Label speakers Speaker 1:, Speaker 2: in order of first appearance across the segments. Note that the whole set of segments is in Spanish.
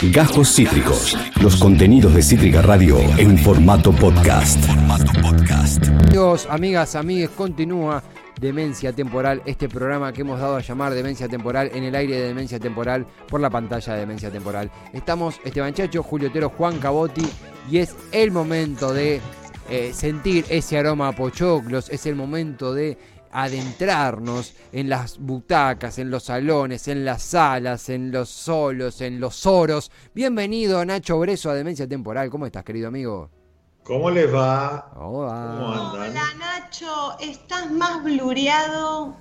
Speaker 1: Gajos Cítricos. Los contenidos de Cítrica Radio en formato podcast.
Speaker 2: Amigos, amigas, amigues, continúa Demencia Temporal, este programa que hemos dado a llamar Demencia Temporal en el aire de Demencia Temporal por la pantalla de Demencia Temporal. Estamos Esteban Chacho, Julio Otero, Juan Cabotti y es el momento de eh, sentir ese aroma a pochoclos, es el momento de adentrarnos en las butacas, en los salones, en las salas, en los solos, en los oros. Bienvenido Nacho Breso a Demencia Temporal. ¿Cómo estás, querido amigo?
Speaker 3: ¿Cómo les va?
Speaker 2: Hola.
Speaker 3: ¿Cómo andan?
Speaker 4: Hola Nacho, estás más blureado.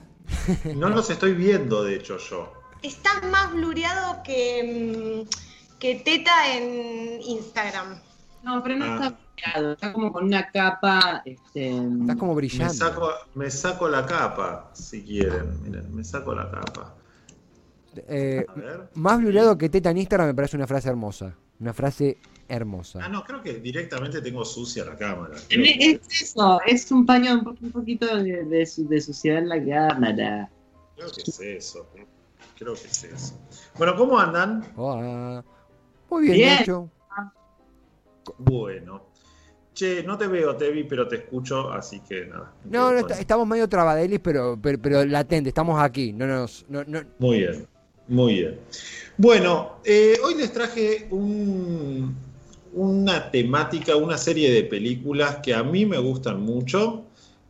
Speaker 3: No los estoy viendo, de hecho, yo.
Speaker 4: Estás más blureado que, mm, que Teta en Instagram.
Speaker 5: No, pero no
Speaker 3: Ah.
Speaker 5: está pegado, está como con una capa. Este,
Speaker 2: Estás como
Speaker 3: Me
Speaker 2: brillante.
Speaker 3: saco, me saco la capa, si quieren. Miren, me saco la capa.
Speaker 2: Eh,
Speaker 3: A ver.
Speaker 2: más blureado que teta en Instagram me parece una frase hermosa. Una frase hermosa.
Speaker 3: Ah, no, creo que directamente tengo sucia la cámara.
Speaker 5: Es eso, es un paño, un, po- un poquito de, de, su- de suciedad en la cámara.
Speaker 3: creo que es eso. Creo que es eso. Bueno, ¿cómo andan?
Speaker 2: Hola. Muy bien,
Speaker 5: Bien.
Speaker 2: Nacho.
Speaker 3: Bueno. Che, no te veo, te vi, pero te escucho, así que nada.
Speaker 2: No, no, está- estamos medio trabadelis, pero, pero, pero latente, estamos aquí. No nos, no, no-
Speaker 3: Muy bien, muy bien. Bueno, eh, hoy les traje un- una temática, una serie de películas que a mí me gustan mucho,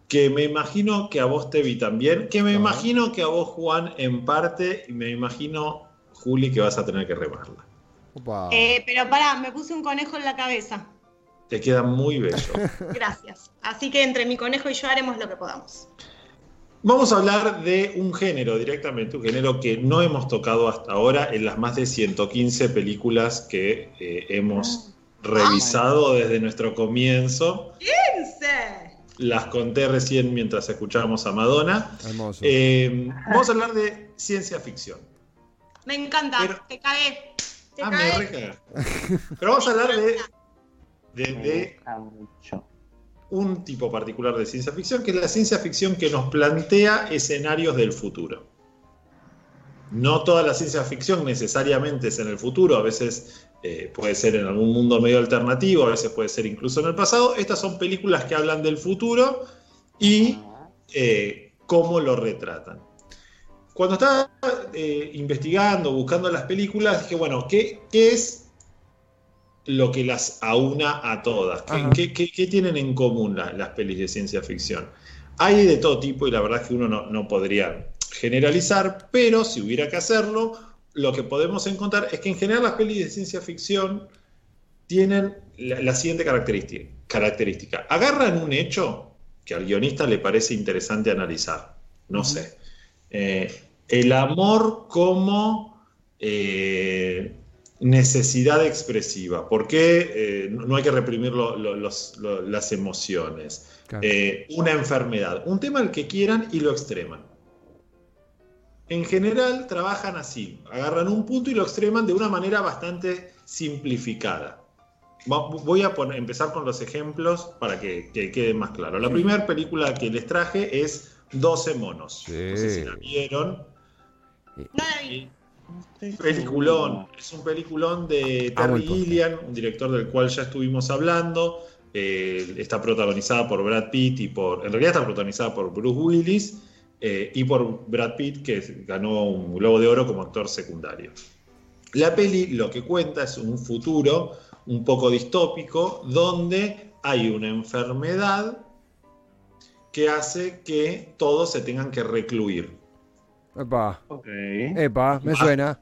Speaker 3: que me imagino que a vos te vi también, que me imagino que a vos Juan en parte, y me imagino Juli que vas a tener que remarla.
Speaker 2: Opa.
Speaker 4: Eh, pero pará, me puse un conejo en la cabeza.
Speaker 3: Te queda muy bello.
Speaker 4: Gracias. Así que entre mi conejo y yo haremos lo que podamos.
Speaker 3: Vamos a hablar de un género directamente, un género que no hemos tocado hasta ahora en las más de 115 películas que eh, hemos revisado desde nuestro comienzo.
Speaker 4: ¡Pense!
Speaker 3: Las conté recién mientras escuchábamos a Madonna.
Speaker 2: Hermoso.
Speaker 3: Eh, vamos a habber de ciencia ficción.
Speaker 4: Me encanta,
Speaker 3: Pero-
Speaker 4: te cagué. Te
Speaker 3: Ah, me
Speaker 4: cagué.
Speaker 3: recaga. Pero vamos a hablar de, de- de
Speaker 5: mucho.
Speaker 3: un tipo particular de ciencia ficción, que es la ciencia ficción que nos plantea escenarios del futuro. No toda la ciencia ficción necesariamente es en el futuro, a veces eh, puede ser en algún mundo medio alternativo, a veces puede ser incluso en el pasado. Estas son películas que hablan del futuro y eh, cómo lo retratan. Cuando estaba eh, investigando, buscando las películas, dije, bueno, ¿qué, qué es lo que las aúna a todas? ¿Qué, qué- qué- qué tienen en común la- las pelis de ciencia ficción? Hay de todo tipo y la verdad es que uno no, no podría generalizar, pero si hubiera que hacerlo, lo que podemos encontrar es que en general las pelis de ciencia ficción tienen la, la siguiente característica, característica. Agarran un hecho que al guionista le parece interesante analizar. No sé. Eh, el amor como eh, necesidad expresiva. ¿Por qué eh, no hay que reprimir lo- lo- los- lo- las emociones?
Speaker 2: Claro.
Speaker 3: Eh, una enfermedad. Un tema al que quieran y lo extreman. En general trabajan así, agarran un punto y lo extreman de una manera bastante simplificada. Voy a poner- empezar con los ejemplos para que, que quede más claro. La primera película que les traje es 12 monos.
Speaker 2: Sí.
Speaker 3: No sé si la vieron.
Speaker 4: No la vi.
Speaker 3: Peliculón. Es un peliculón de
Speaker 2: Amo
Speaker 3: Terry
Speaker 2: podcast.
Speaker 3: Gilliam, un director del cual ya estuvimos hablando. Eh, está protagonizada por Brad Pitt y por. En realidad está protagonizada por Bruce Willis eh, y por Brad Pitt, que ganó un Globo de Oro como actor secundario. La peli lo que cuenta es un futuro un poco distópico donde hay una enfermedad que hace que todos se tengan que recluir.
Speaker 2: Epa,
Speaker 5: Ok.
Speaker 2: epa, me suena.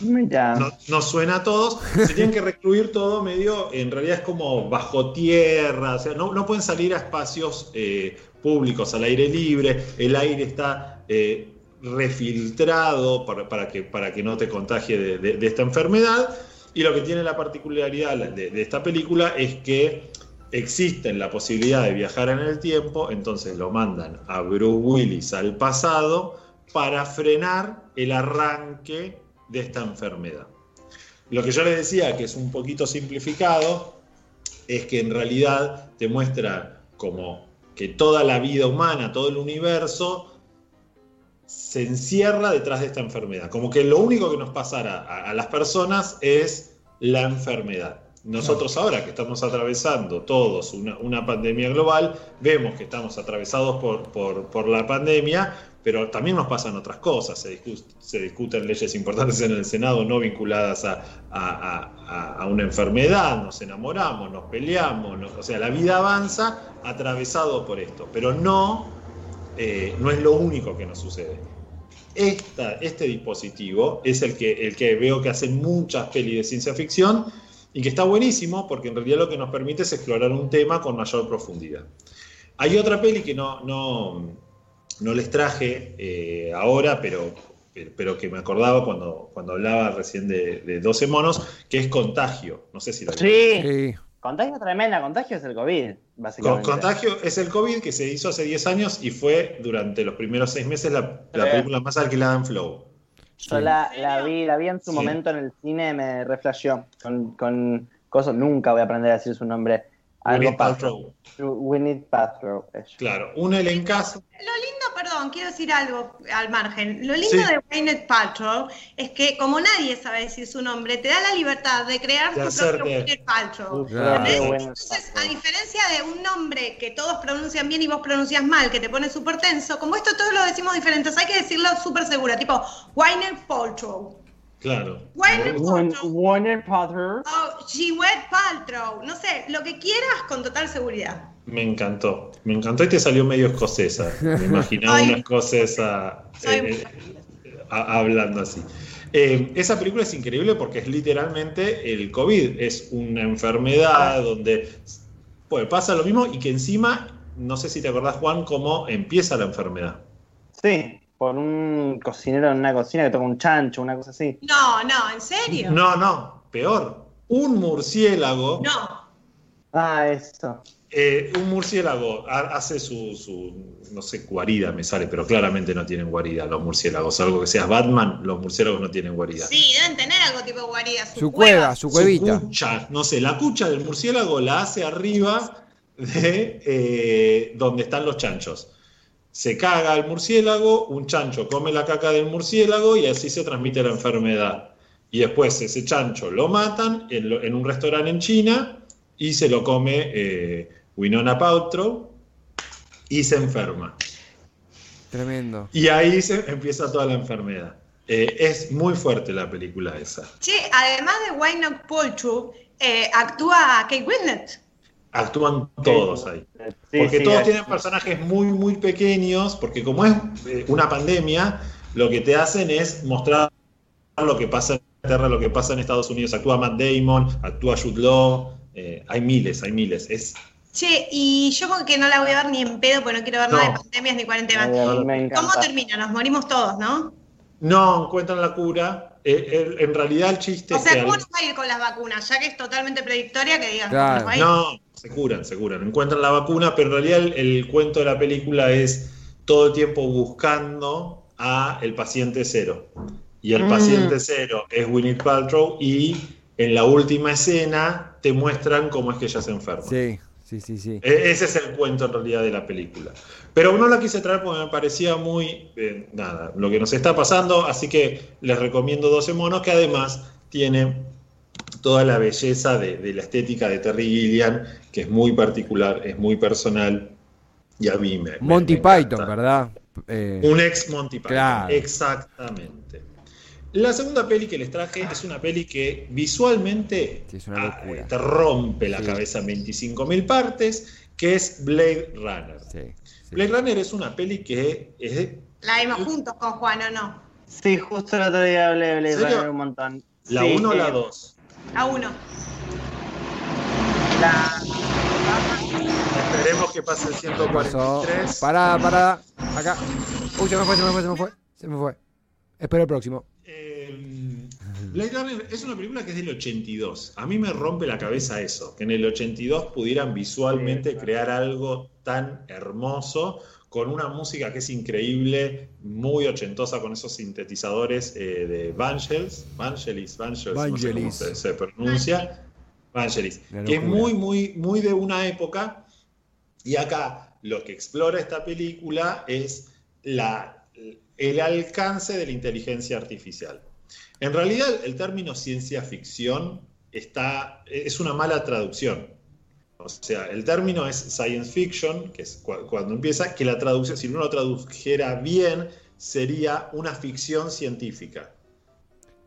Speaker 5: Mira.
Speaker 3: no, no suena a todos, se tienen que recluir todo medio, en realidad es como bajo tierra, o sea, no, no pueden salir a espacios eh, públicos al aire libre, el aire está eh, refiltrado para, para que, para que no te contagie de, de- de esta enfermedad, y lo que tiene la particularidad de, de esta película es que existe la posibilidad de viajar en el tiempo, entonces lo mandan a Bruce Willis al pasado para frenar el arranque de esta enfermedad. Lo que yo les decía, que es un poquito simplificado, es que en realidad te muestra como que toda la vida humana, todo el universo, se encierra detrás de esta enfermedad. Como que lo único que nos pasara a, las personas es la enfermedad. Nosotros ahora que estamos atravesando todos una, pandemia global, vemos que estamos atravesados por la pandemia, pero también nos pasan otras cosas. Se, discu- se discuten leyes importantes en el Senado no vinculadas a, a- a- una enfermedad, nos enamoramos, nos peleamos, o sea, la vida avanza atravesado por esto, pero no, eh, no es lo único que nos sucede. Esta- este dispositivo es el que, el que veo que hacen muchas pelis de ciencia ficción y que está buenísimo porque en realidad lo que nos permite es explorar un tema con mayor profundidad. Hay otra peli que no, no, no les traje eh, ahora, pero, pero, que me acordaba cuando, cuando hablaba recién de, de 12 monos, que es Contagio. No sé si la
Speaker 6: Sí.
Speaker 2: Sí.
Speaker 6: Contagio tremenda, contagio es el COVID, básicamente.
Speaker 3: Contagio es el COVID que se hizo hace 10 años y fue durante los primeros 6 meses la, la película más alquilada en Flow.
Speaker 6: Yo la, la vi, la vi en su
Speaker 3: Sí.
Speaker 6: momento en el cine, me reflasheó. Con, con cosas, nunca voy a aprender a decir su nombre. Algo Paltrow. Gwyneth Paltrow.
Speaker 3: Claro, un elencazo.
Speaker 4: Lo lindo, perdón, quiero decir algo al margen. Lo lindo
Speaker 3: Sí.
Speaker 4: de Gwyneth Paltrow es que como nadie sabe decir su nombre, te da la libertad de crear
Speaker 3: De
Speaker 4: tu
Speaker 3: hacerte-
Speaker 4: propio Gwyneth Paltrow.
Speaker 2: Claro.
Speaker 4: Entonces, a diferencia de un nombre que todos pronuncian bien y vos pronuncias mal, que te pone súper tenso, como esto todos lo decimos diferentes, hay que decirlo súper segura, tipo Gwyneth Paltrow.
Speaker 3: Claro.
Speaker 4: Gwyneth Paltrow.
Speaker 6: Gwyneth Paltrow.
Speaker 4: Oh, Gwyneth Paltrow. No sé, lo que quieras con total seguridad.
Speaker 3: Me encantó. Me encantó y te salió medio escocesa. Me imaginaba
Speaker 4: Ay.
Speaker 3: una escocesa eh, eh, a- hablando así. Eh, esa película es increíble porque es literalmente el COVID. Es una enfermedad donde pues, pasa lo mismo y que encima, no sé si te acordás, Juan, cómo empieza la enfermedad.
Speaker 6: Sí, por un cocinero en una cocina que toca un chancho, una cosa así.
Speaker 4: No, no, ¿en serio?
Speaker 3: No, no, peor. Un murciélago.
Speaker 4: No.
Speaker 6: Ah, eso.
Speaker 3: Eh, un murciélago ha- hace su, su, no sé, guarida me sale, pero claramente no tienen guarida los murciélagos. Algo que seas Batman, los murciélagos no tienen guarida.
Speaker 4: Sí, deben tener algo tipo guarida. Su,
Speaker 2: Su cueva, su
Speaker 3: Su
Speaker 2: cuevita.
Speaker 3: cucha, no sé, la cucha del murciélago la hace arriba de eh, donde están los chanchos. Se caga el murciélago, un chancho come la caca del murciélago y así se transmite la enfermedad. Y después ese chancho lo matan en, lo- en un restaurante en China y se lo come eh, Winona Paltrow y se enferma.
Speaker 2: Tremendo.
Speaker 3: Y ahí se empieza toda la enfermedad. Eh, es muy fuerte la película esa.
Speaker 4: Che, además de Wynonna Paltrow, eh, actúa Kate Winslet.
Speaker 3: Actúan todos ahí.
Speaker 6: Sí,
Speaker 3: Porque
Speaker 6: sí,
Speaker 3: todos tienen personajes muy, muy pequeños, porque como es eh, una pandemia, lo que te hacen es mostrar lo que pasa en Inglaterra, lo que pasa en Estados Unidos. Actúa Matt Damon, actúa Jude Law, eh, hay miles, hay miles. Es,
Speaker 4: Che, y yo como que no la voy a ver ni en pedo porque no quiero ver
Speaker 3: No.
Speaker 4: nada de pandemias ni cuarentenas.
Speaker 6: Ay, a mí me
Speaker 4: ¿Cómo termina? Nos morimos todos, ¿no?
Speaker 3: no encuentran la cura. Eh, el- en realidad el chiste
Speaker 4: O
Speaker 3: es que...
Speaker 4: sea, ¿cómo nos va a ir con las vacunas? Ya que es totalmente predictoria, que digan
Speaker 2: Claro.
Speaker 3: No, se curan, se curan. Encuentran la vacuna, pero en realidad el, el cuento de la película es todo el tiempo buscando a el paciente cero. Y el
Speaker 6: Mm.
Speaker 3: paciente cero es Winnie Paltrow y en la última escena te muestran cómo es que ella se enferma.
Speaker 2: Sí, sí, sí, sí.
Speaker 3: E- Ese es el cuento en realidad de la película. Pero no la quise traer porque me parecía muy, eh, nada, lo que nos está pasando, así que les recomiendo 12 monos, que además tiene toda la belleza de, de la estética de Terry Gilliam, que es muy particular, es muy personal, y a mí me...
Speaker 2: Monty
Speaker 3: me encanta.
Speaker 2: Python, ¿verdad? Eh,
Speaker 3: Un ex Monty Python,
Speaker 2: Claro.
Speaker 3: exactamente. La segunda peli que les traje es una peli que visualmente
Speaker 2: Sí, es una
Speaker 3: ah, te rompe la
Speaker 2: Sí.
Speaker 3: cabeza en 25.000 partes, que es Blade Runner.
Speaker 2: sí, sí.
Speaker 3: Blade Runner es una peli que es de-
Speaker 4: La vimos juntos con Juan, ¿o no?
Speaker 6: Sí, justo el otro día hablé de Blade. Runner un montón.
Speaker 3: la
Speaker 6: Sí,
Speaker 3: 1 o la
Speaker 6: eh,
Speaker 3: 2.
Speaker 4: A uno.
Speaker 6: la-
Speaker 3: Esperemos que pase el
Speaker 2: Pasó.
Speaker 3: 143.
Speaker 2: Pará, pará. Acá. Uy, se me fue, se me fue, se me fue. Se me fue. Espero el próximo.
Speaker 3: Eh, Blade Runner es una película que es del 82. A mí me rompe la cabeza eso, que en el 82 pudieran visualmente crear algo tan hermoso con una música que es increíble, muy ochentosa con esos sintetizadores eh, de Vangelis, Vangelis, Vangelis, no sé cómo
Speaker 2: Vangelis.
Speaker 3: se, se pronuncia, Vangelis, que es muy, muy, muy de una época. Y acá lo que explora esta película es la, el alcance de la inteligencia artificial. En realidad, el término ciencia ficción está, es una mala traducción. O sea, el término es science fiction, que es cuando empieza, que la traducción, si uno lo tradujera bien, sería una ficción científica.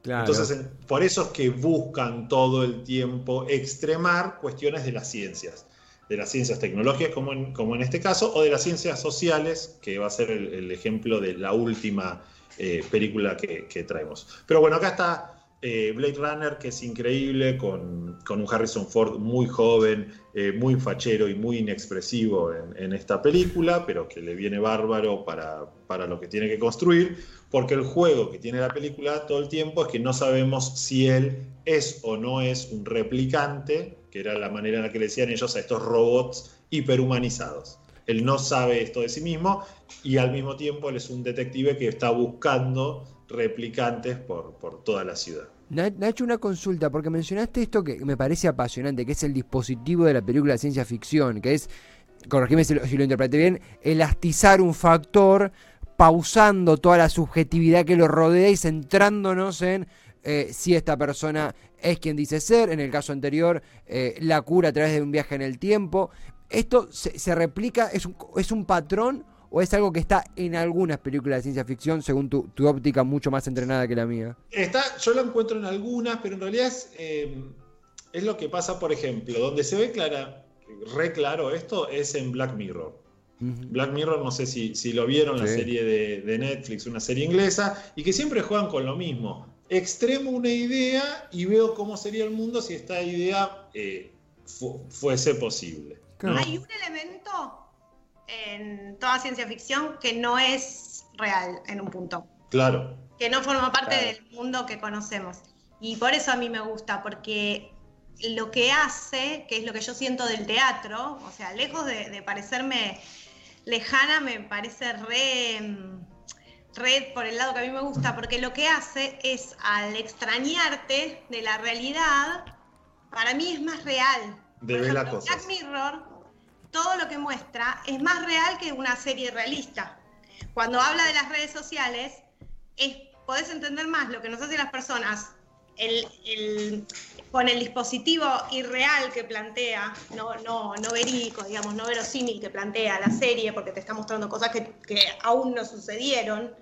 Speaker 3: Entonces, por eso es que buscan todo el tiempo extremar cuestiones de las ciencias, de las ciencias tecnológicas como en, como en este caso, o de las ciencias sociales, que va a ser el, ejemplo de la última eh, película que, traemos. Pero bueno, acá está eh, Blade Runner, que es increíble, con, un Harrison Ford muy joven, eh, muy fachero y muy inexpresivo en, esta película, pero que le viene bárbaro para, para lo que tiene que construir porque el juego que tiene la película todo el tiempo es que no sabemos si él es o no es un replicante, que era la manera en la que le decían ellos a estos robots hiperhumanizados. Él no sabe esto de sí mismo y al mismo tiempo él es un detective que está buscando replicantes por, por toda la ciudad.
Speaker 2: Nacho, una consulta, porque mencionaste esto que me parece apasionante, que es el dispositivo de la película de ciencia ficción, que es, corregime si lo, si lo interpreté bien, elastizar un factor pausando toda la subjetividad que lo rodea y centrándonos en eh, si esta persona es quien dice ser, en el caso anterior, eh, la cura a través de un viaje en el tiempo. ¿Esto se, replica, es un, es un, patrón o es algo que está en algunas películas de ciencia ficción, según tu, óptica mucho más entrenada que la mía?
Speaker 3: Está, yo lo encuentro en algunas, pero en realidad es, eh, es lo que pasa, por ejemplo, donde se ve clara, re claro esto, es en Black Mirror. Black Mirror, no sé si, si lo vieron, la serie de, Netflix, una serie inglesa, y que siempre juegan con lo mismo. Extremo una idea y veo cómo sería el mundo si esta idea eh, fuese posible.
Speaker 4: Hay un elemento en toda ciencia ficción que no es real en un punto.
Speaker 3: Claro.
Speaker 4: Que no forma parte del mundo que conocemos. Y por eso a mí me gusta, porque lo que hace, que es lo que yo siento del teatro, o sea, lejos de parecerme lejana me parece re, red por el lado que a mí me gusta, porque lo que hace es al extrañarte de la realidad, para mí es más real.
Speaker 3: De
Speaker 4: por
Speaker 3: ejemplo,
Speaker 4: Black Mirror, todo lo que muestra es más real que una serie realista. Cuando habla de las redes sociales, es, podés entender más lo que nos hacen las personas el, con el dispositivo irreal que plantea, no, no, no verídico, digamos, no verosímil que plantea la serie, porque te está mostrando cosas que, aún no sucedieron,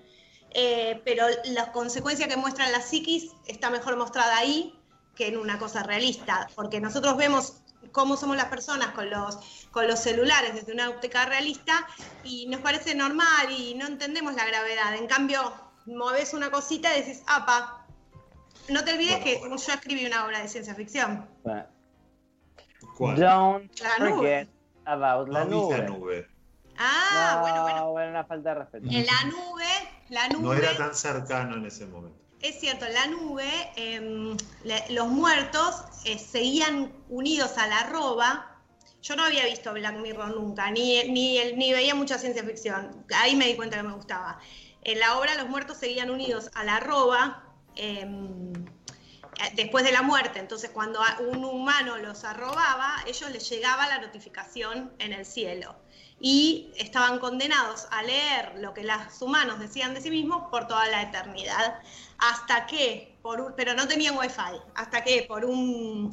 Speaker 4: eh, pero la consecuencia que muestra la psiquis está mejor mostrada ahí que en una cosa realista, porque nosotros vemos cómo somos las personas con los, con los celulares desde una óptica realista y nos parece normal y no entendemos la gravedad. En cambio, moves una cosita y decís, apa, no te olvides que yo escribí una obra de ciencia ficción.
Speaker 3: ¿Cuál?
Speaker 6: Don't forget about la nube.
Speaker 3: la nube.
Speaker 4: Ah, bueno, bueno.
Speaker 6: Bueno, una falta de respeto.
Speaker 4: En la nube, la nube.
Speaker 3: No era tan cercano en ese momento.
Speaker 4: Es cierto, en la nube em, los muertos eh, seguían unidos a la arroba. Yo no había visto Black Mirror nunca, ni, ni, ni veía mucha ciencia ficción. Ahí me di cuenta que me gustaba. En la obra los muertos seguían unidos a la arroba, Em, después de la muerte. Entonces, cuando un humano los arrobaba, ellos les llegaba la notificación en el cielo. Y estaban condenados a leer lo que los humanos decían de sí mismos por toda la eternidad. Hasta que, por pero no tenían wifi, hasta que por un,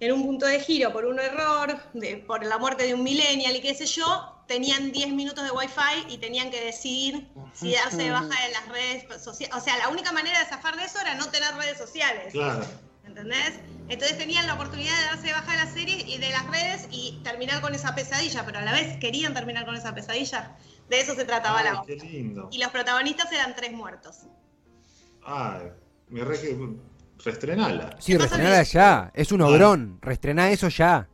Speaker 4: en un punto de giro, por un error, por la muerte de un millennial y qué sé yo, tenían 10 minutos de wifi y tenían que decidir si darse de baja de las redes sociales. O sea, la única manera de zafar de eso era no tener redes sociales.
Speaker 3: Claro.
Speaker 4: ¿Entendés? Entonces tenían la oportunidad de darse de baja de la serie y de las redes y terminar con esa pesadilla, pero a la vez querían terminar con esa pesadilla. De eso se trataba la
Speaker 3: obra. Y
Speaker 4: los protagonistas eran tres muertos.
Speaker 3: Ah, me re restrenala.
Speaker 2: Sí, restrenala ya. Es un obrón. Restrená eso ya.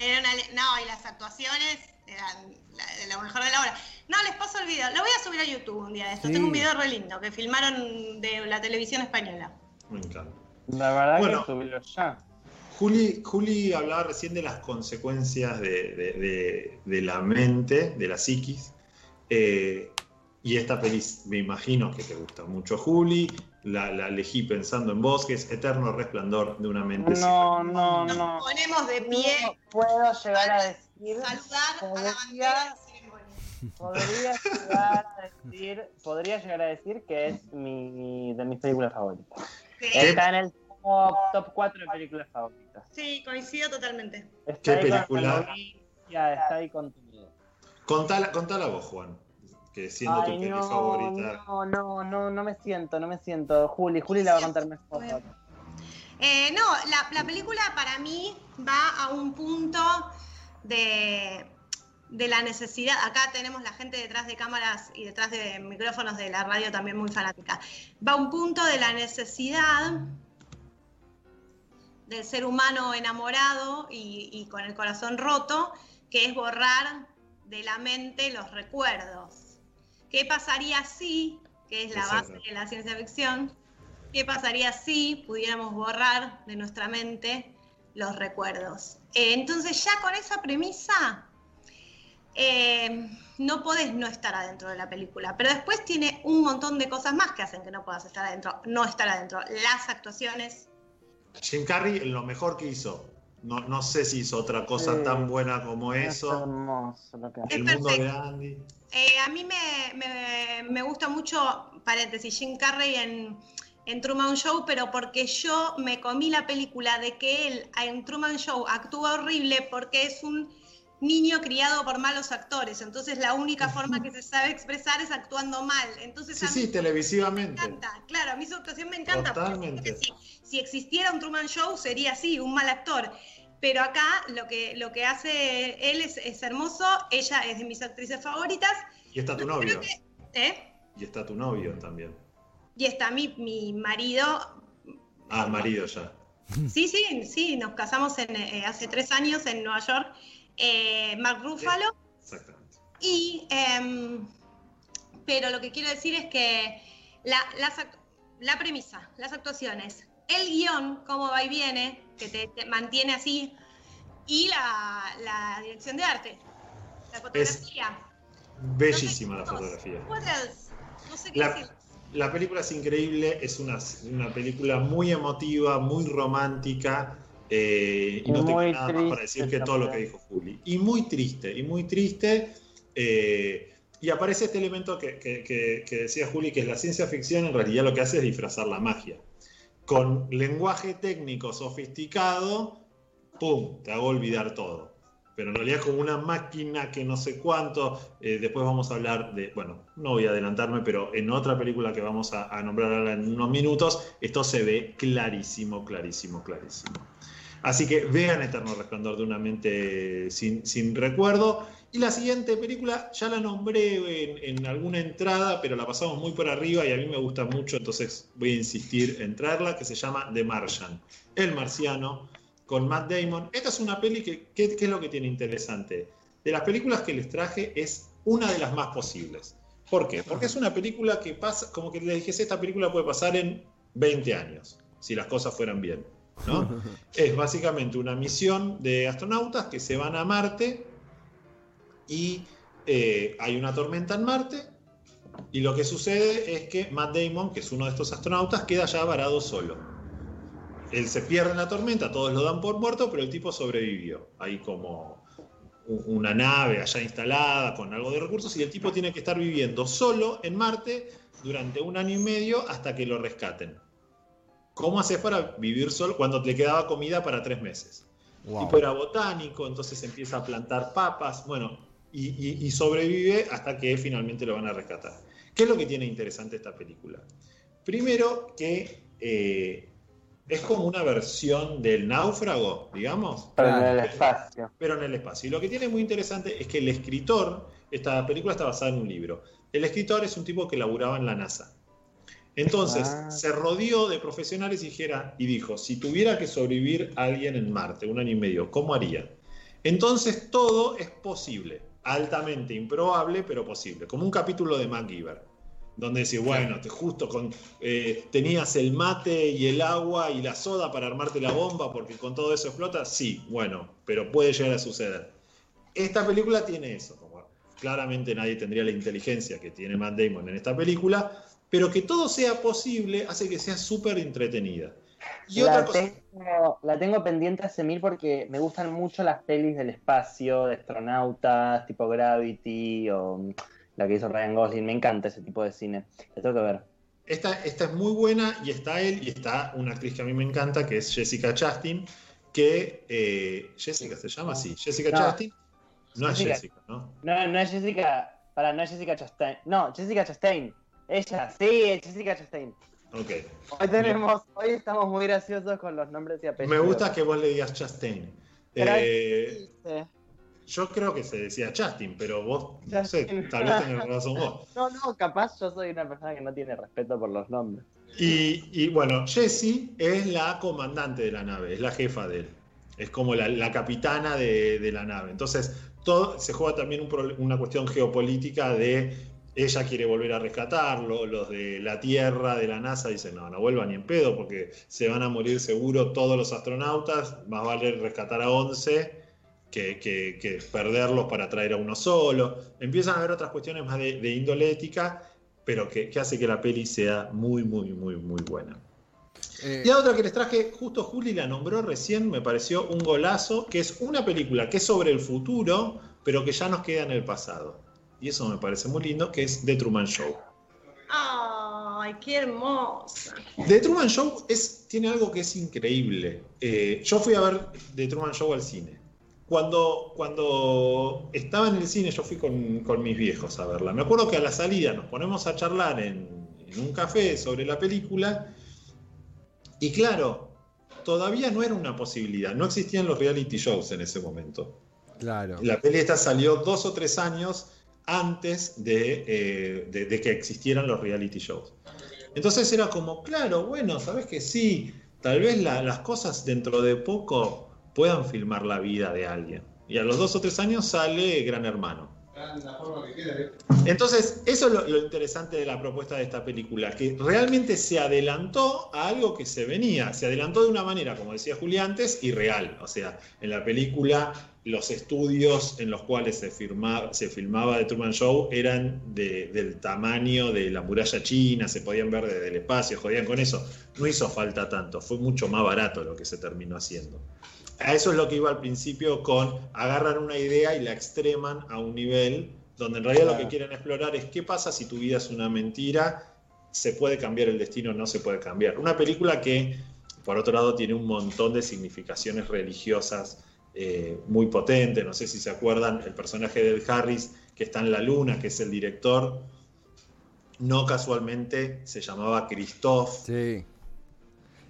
Speaker 4: no, y las actuaciones lo mejor de la hora. No, les paso el video. Lo voy a subir a YouTube un día de esto. Tengo un video re lindo que filmaron de la televisión española.
Speaker 3: Me encanta.
Speaker 6: La verdad que subirlo ya.
Speaker 3: Juli, Juli hablaba recién de las consecuencias de, la mente, de la psiquis. Eh, y esta peli, me imagino que te gusta mucho, Juli. La, elegí pensando en vos, que es Eterno Resplandor de una mente.
Speaker 6: No, no, no.
Speaker 4: Nos ponemos de pie.
Speaker 6: No puedo llegar a decir
Speaker 4: saludar a la bandera
Speaker 6: Podría llegar a decir, podría llegar a decir que es mi, de mis películas favoritas.
Speaker 4: Sí,
Speaker 6: Está en el top, top 4 de películas favoritas.
Speaker 4: sí, coincido totalmente.
Speaker 6: Está
Speaker 3: ¿Qué
Speaker 6: ahí con
Speaker 3: película?
Speaker 6: la novicia, está ahí con todo.
Speaker 3: Contala, contala vos, Juan, que siendo
Speaker 6: Ay,
Speaker 3: tu peli
Speaker 6: no,
Speaker 3: favorita.
Speaker 6: no, no, no, no me siento, no me siento. Juli, Juli la va a contar mejor.
Speaker 4: Eh, no, la, la película para mí va a un punto de, de la necesidad. Acá tenemos la gente detrás de cámaras y detrás de micrófonos de la radio también muy fanática. Va a un punto de la necesidad del ser humano enamorado y, y con el corazón roto, que es borrar de la mente los recuerdos. ¿Qué pasaría si, que es la base de la ciencia ficción, qué pasaría si pudiéramos borrar de nuestra mente los recuerdos? Eh, entonces ya con esa premisa eh, no podés no estar adentro de la película, pero después tiene un montón de cosas más que hacen que no puedas estar adentro, no estar adentro. Las actuaciones,
Speaker 3: Jim Carrey, lo mejor que hizo. No, no sé si hizo otra cosa
Speaker 6: Sí.
Speaker 3: tan buena como
Speaker 6: Es
Speaker 3: eso.
Speaker 6: hermoso lo que hace.
Speaker 3: El
Speaker 4: Es
Speaker 3: mundo de. Andy.
Speaker 4: Eh, a mí me, me- me gusta mucho, paréntesis, Jim Carrey en, en Truman Show, pero porque yo me comí la película de que él en Truman Show actúa horrible porque es un niño criado por malos actores. Entonces la única forma que se sabe expresar es actuando mal. Entonces
Speaker 3: Sí,
Speaker 4: a mí
Speaker 3: sí,
Speaker 4: me
Speaker 3: televisivamente.
Speaker 4: encanta. Claro, a mí su actuación me encanta.
Speaker 3: Totalmente.
Speaker 4: si, si existiera un Truman Show sería así, un mal actor. Pero acá lo que, lo que hace él es, es hermoso, ella es de mis actrices favoritas.
Speaker 3: Y está tu novio.
Speaker 4: que- ¿eh?
Speaker 3: Y está tu novio también.
Speaker 4: Y está mi, mi marido.
Speaker 3: Ah, marido ya.
Speaker 4: Sí, sí, sí, nos casamos en, eh, hace tres años en Nueva York. Eh, Mark Ruffalo.
Speaker 3: Exactamente.
Speaker 4: Y, em, pero lo que quiero decir es que la, la premisa, las actuaciones, el guion, cómo va y viene, que te, te mantiene así, y la, la dirección de arte, la fotografía.
Speaker 3: Bellísima la
Speaker 4: No sé,
Speaker 3: fotografía.
Speaker 4: No sé qué
Speaker 3: La,
Speaker 4: decir.
Speaker 3: la película es increíble, es una, una película muy emotiva, muy romántica. Eh, y no tengo nada más para decir que todo lo que dijo Juli. Y muy triste, y muy triste. eh, y aparece este elemento que, que- que- que decía Juli, que es la ciencia ficción, en realidad lo que hace es disfrazar la magia. Con lenguaje técnico sofisticado, ¡pum! Te hago olvidar todo. Pero en realidad como una máquina que no sé cuánto. eh, después vamos a hablar de, bueno, no voy a adelantarme, pero en otra película que vamos a, a nombrar ahora en unos minutos, esto se ve clarísimo, clarísimo, clarísimo. Así que vean Eterno Resplandor de una mente sin, sin recuerdo. Y la siguiente película ya la nombré en, en alguna entrada, pero la pasamos muy por arriba y a mí me gusta mucho, entonces voy a insistir en traerla, que se llama The Martian, El Marciano, con Matt Damon. Esta es una peli que, ¿qué, es lo que tiene interesante? De las películas que les traje es una de las más posibles. ¿Por qué? Porque es una película que pasa, como que les dije, esta película puede pasar en 20 años, si las cosas fueran bien. ¿No? es básicamente una misión de astronautas que se van a Marte y eh, hay una tormenta en Marte y lo que sucede es que Matt Damon, que es uno de estos astronautas, queda ya varado solo. Él se pierde en la tormenta, todos lo dan por muerto, pero el tipo sobrevivió. Hay como una nave allá instalada con algo de recursos y el tipo tiene que estar viviendo solo en Marte durante un año y medio hasta que lo rescaten. ¿Cómo haces para vivir solo cuando te quedaba comida para tres meses? El
Speaker 2: Wow.
Speaker 3: tipo era botánico, entonces empieza a plantar papas, bueno, y, y- y sobrevive hasta que finalmente lo van a rescatar. ¿Qué es lo que tiene interesante esta película? Primero que eh, es como una versión del náufrago, digamos,
Speaker 6: Pero en el espacio.
Speaker 3: pero en el espacio. Y lo que tiene muy interesante es que el escritor, esta película está basada en un libro, el escritor es un tipo que laburaba en la NASA. Entonces,
Speaker 6: Ah.
Speaker 3: se rodeó de profesionales y, dijera, y dijo, si tuviera que sobrevivir alguien en Marte, un año y medio, ¿cómo haría? Entonces, todo es posible, altamente improbable, pero posible, como un capítulo de MacGyver, donde decís, bueno, te justo con, eh, tenías el mate y el agua y la soda para armarte la bomba, porque con todo eso explota, sí, bueno, pero puede llegar a suceder. Esta película tiene eso, como claramente nadie tendría la inteligencia que tiene Matt Damon en esta película, pero que todo sea posible hace que sea súper entretenida. Y
Speaker 6: la,
Speaker 3: otra cosa.
Speaker 6: tengo, la tengo pendiente hace mil porque me gustan mucho las pelis del espacio, de astronautas, tipo Gravity o mm, la que hizo Ryan Gosling. Me encanta ese tipo de cine. La tengo que ver.
Speaker 3: Esta, esta es muy buena y está él y está una actriz que a mí me encanta, que es Jessica Chastain, que... eh, ¿Jessica se llama? Sí, Jessica
Speaker 6: No.
Speaker 3: Chastain. No es
Speaker 6: Jessica.
Speaker 3: Jessica, ¿no?
Speaker 6: No, no es Jessica. Para, no es Jessica Chastain. No, Jessica Chastain. Ella, sí, es Jessica Chastain.
Speaker 3: Ok.
Speaker 6: Hoy tenemos, hoy estamos muy graciosos con los nombres y apellidos.
Speaker 3: Me gusta que vos le digas Chastain. Eh,
Speaker 6: Sí.
Speaker 3: yo creo que se decía Chastain, pero vos, no sé,
Speaker 6: Chastain.
Speaker 3: tal vez tenés razón vos.
Speaker 6: No, no, capaz yo soy una persona que no tiene respeto por los nombres.
Speaker 3: Y, y, bueno, Jessie es la comandante de la nave, es la jefa de él. Es como la, la capitana de, de la nave. Entonces, todo, se juega también un una cuestión geopolítica de ella quiere volver a rescatarlo, los de la Tierra, de la NASA, dicen, no, no vuelvan ni en pedo porque se van a morir seguro todos los astronautas, más vale rescatar a 11 que, que- que perderlos para traer a uno solo. Empiezan a haber otras cuestiones más de, de índole ética, pero que, que hace que la peli sea muy, muy, muy, muy buena.
Speaker 2: Eh,
Speaker 3: Y la otra que les traje, justo Juli la nombró recién, me pareció un golazo, que es una película que es sobre el futuro, pero que ya nos queda en el pasado. Y eso me parece muy lindo, que es The Truman Show.
Speaker 4: Ay, qué hermosa.
Speaker 3: The Truman Show es, tiene algo que es increíble. Eh, yo fui a ver The Truman Show al cine. Cuando, cuando estaba en el cine, yo fui con, con mis viejos a verla. Me acuerdo que a la salida nos ponemos a charlar en, en un café sobre la película. Y claro, todavía no era una posibilidad. No existían los reality shows en ese momento.
Speaker 2: claro.
Speaker 3: La peli esta salió dos o tres años antes de, eh, de- que existieran los reality shows. Entonces era como, claro, bueno, sabes que sí, tal vez la- las cosas dentro de poco puedan filmar la vida de alguien. Y a los dos o tres años sale Gran Hermano. Entonces, eso es lo, interesante de la propuesta de esta película, que realmente se adelantó a algo que se venía, se adelantó de una manera, como decía Julia antes, irreal. O sea, en la película los estudios en los cuales se, filmaba The Truman Show eran de- del tamaño de la muralla china, se podían ver desde el espacio, jodían con eso. No hizo falta tanto, fue mucho más barato lo que se terminó haciendo. A eso es lo que iba al principio con agarran una idea y la extreman a un nivel donde en realidad lo que quieren explorar es qué pasa si tu vida es una mentira, se puede cambiar el destino o no se puede cambiar. Una película que, por otro lado, tiene un montón de significaciones religiosas eh, muy potentes. No sé si se acuerdan, el personaje de Ed Harris, que está en la luna, que es el director, no casualmente se llamaba Christoph.
Speaker 2: Sí.
Speaker 3: Eh,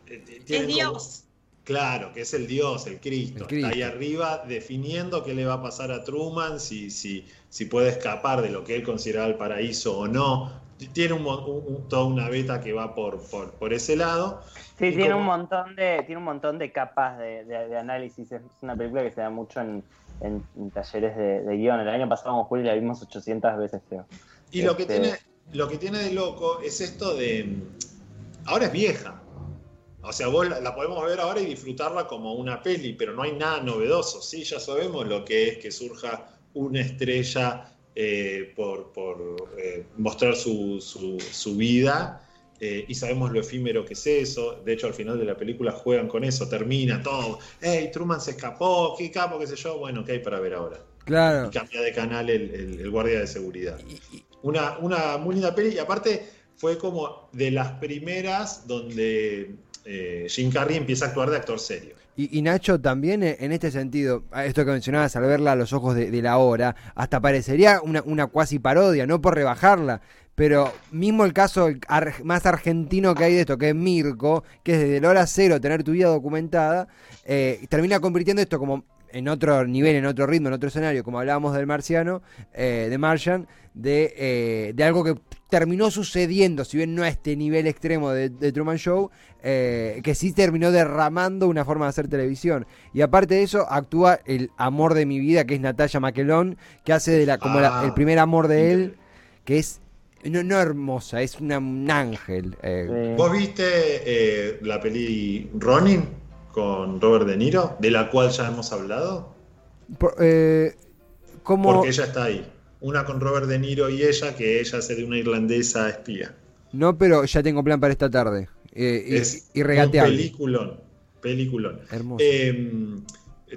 Speaker 4: Es
Speaker 3: tienen como-
Speaker 4: Dios.
Speaker 3: Claro, que es el Dios, el Cristo.
Speaker 2: El Cristo.
Speaker 3: Está ahí arriba definiendo qué le va a pasar a Truman, si, si, si puede escapar de lo que él consideraba el paraíso o no. Tiene un, un- un- toda una beta que va por, por, por ese lado.
Speaker 6: Sí,
Speaker 3: Y
Speaker 6: tiene
Speaker 3: como-
Speaker 6: un montón de, tiene un montón de capas de, de- de análisis. Es una película que se da mucho en, en- en talleres de, de guion. El año pasado con Juli la vimos 800 veces, creo.
Speaker 3: Y lo que,
Speaker 6: Este-
Speaker 3: tiene, lo que tiene de loco es esto de... Ahora es vieja. O sea, vos la, la podemos ver ahora y disfrutarla como una peli, pero no hay nada novedoso. Sí, ya sabemos lo que es que surja una estrella eh, por, por, eh, mostrar su, su- su vida. eh, y sabemos lo efímero que es eso. De hecho, al final de la película juegan con eso, termina todo. ¡Hey, Truman se escapó! ¡Qué capo, qué sé yo! Bueno, ¿qué hay para ver ahora?
Speaker 2: Claro.
Speaker 3: Y cambia de canal el, el- el guardia de seguridad. Una, una muy linda peli y aparte fue como de las primeras donde eh, Jim Carrey empieza a actuar de actor serio.
Speaker 2: Y, Nacho también eh, en este sentido, esto que mencionabas al verla a los ojos de, la hora, hasta parecería una, una cuasi parodia, no por rebajarla, pero mismo el caso más argentino que hay de esto, que es Mirko, que es desde la hora cero tener tu vida documentada, eh, termina convirtiendo esto como en otro nivel, en otro ritmo, en otro escenario, como hablábamos del marciano, eh, de Martian, de, eh, de algo que terminó sucediendo, si bien no a este nivel extremo de, de Truman Show, eh, que sí terminó derramando una forma de hacer televisión. Y aparte de eso, actúa el amor de mi vida, que es Natalia Maquelón, que hace de la, como la-
Speaker 3: Ah,
Speaker 2: el primer amor de él, que es no, no hermosa, es una- un ángel. eh.
Speaker 3: ¿Vos viste eh, la peli Ronin con Robert De Niro, de la cual ya hemos hablado?
Speaker 2: Por- eh, como,
Speaker 3: Porque ella está ahí. Una con Robert De Niro y ella, que ella de una irlandesa espía.
Speaker 2: No, pero ya tengo plan para esta tarde. eh, y,
Speaker 3: Es
Speaker 2: y
Speaker 3: un
Speaker 2: regateable.
Speaker 3: peliculón. Peliculón.
Speaker 2: Hermoso.
Speaker 3: Eh,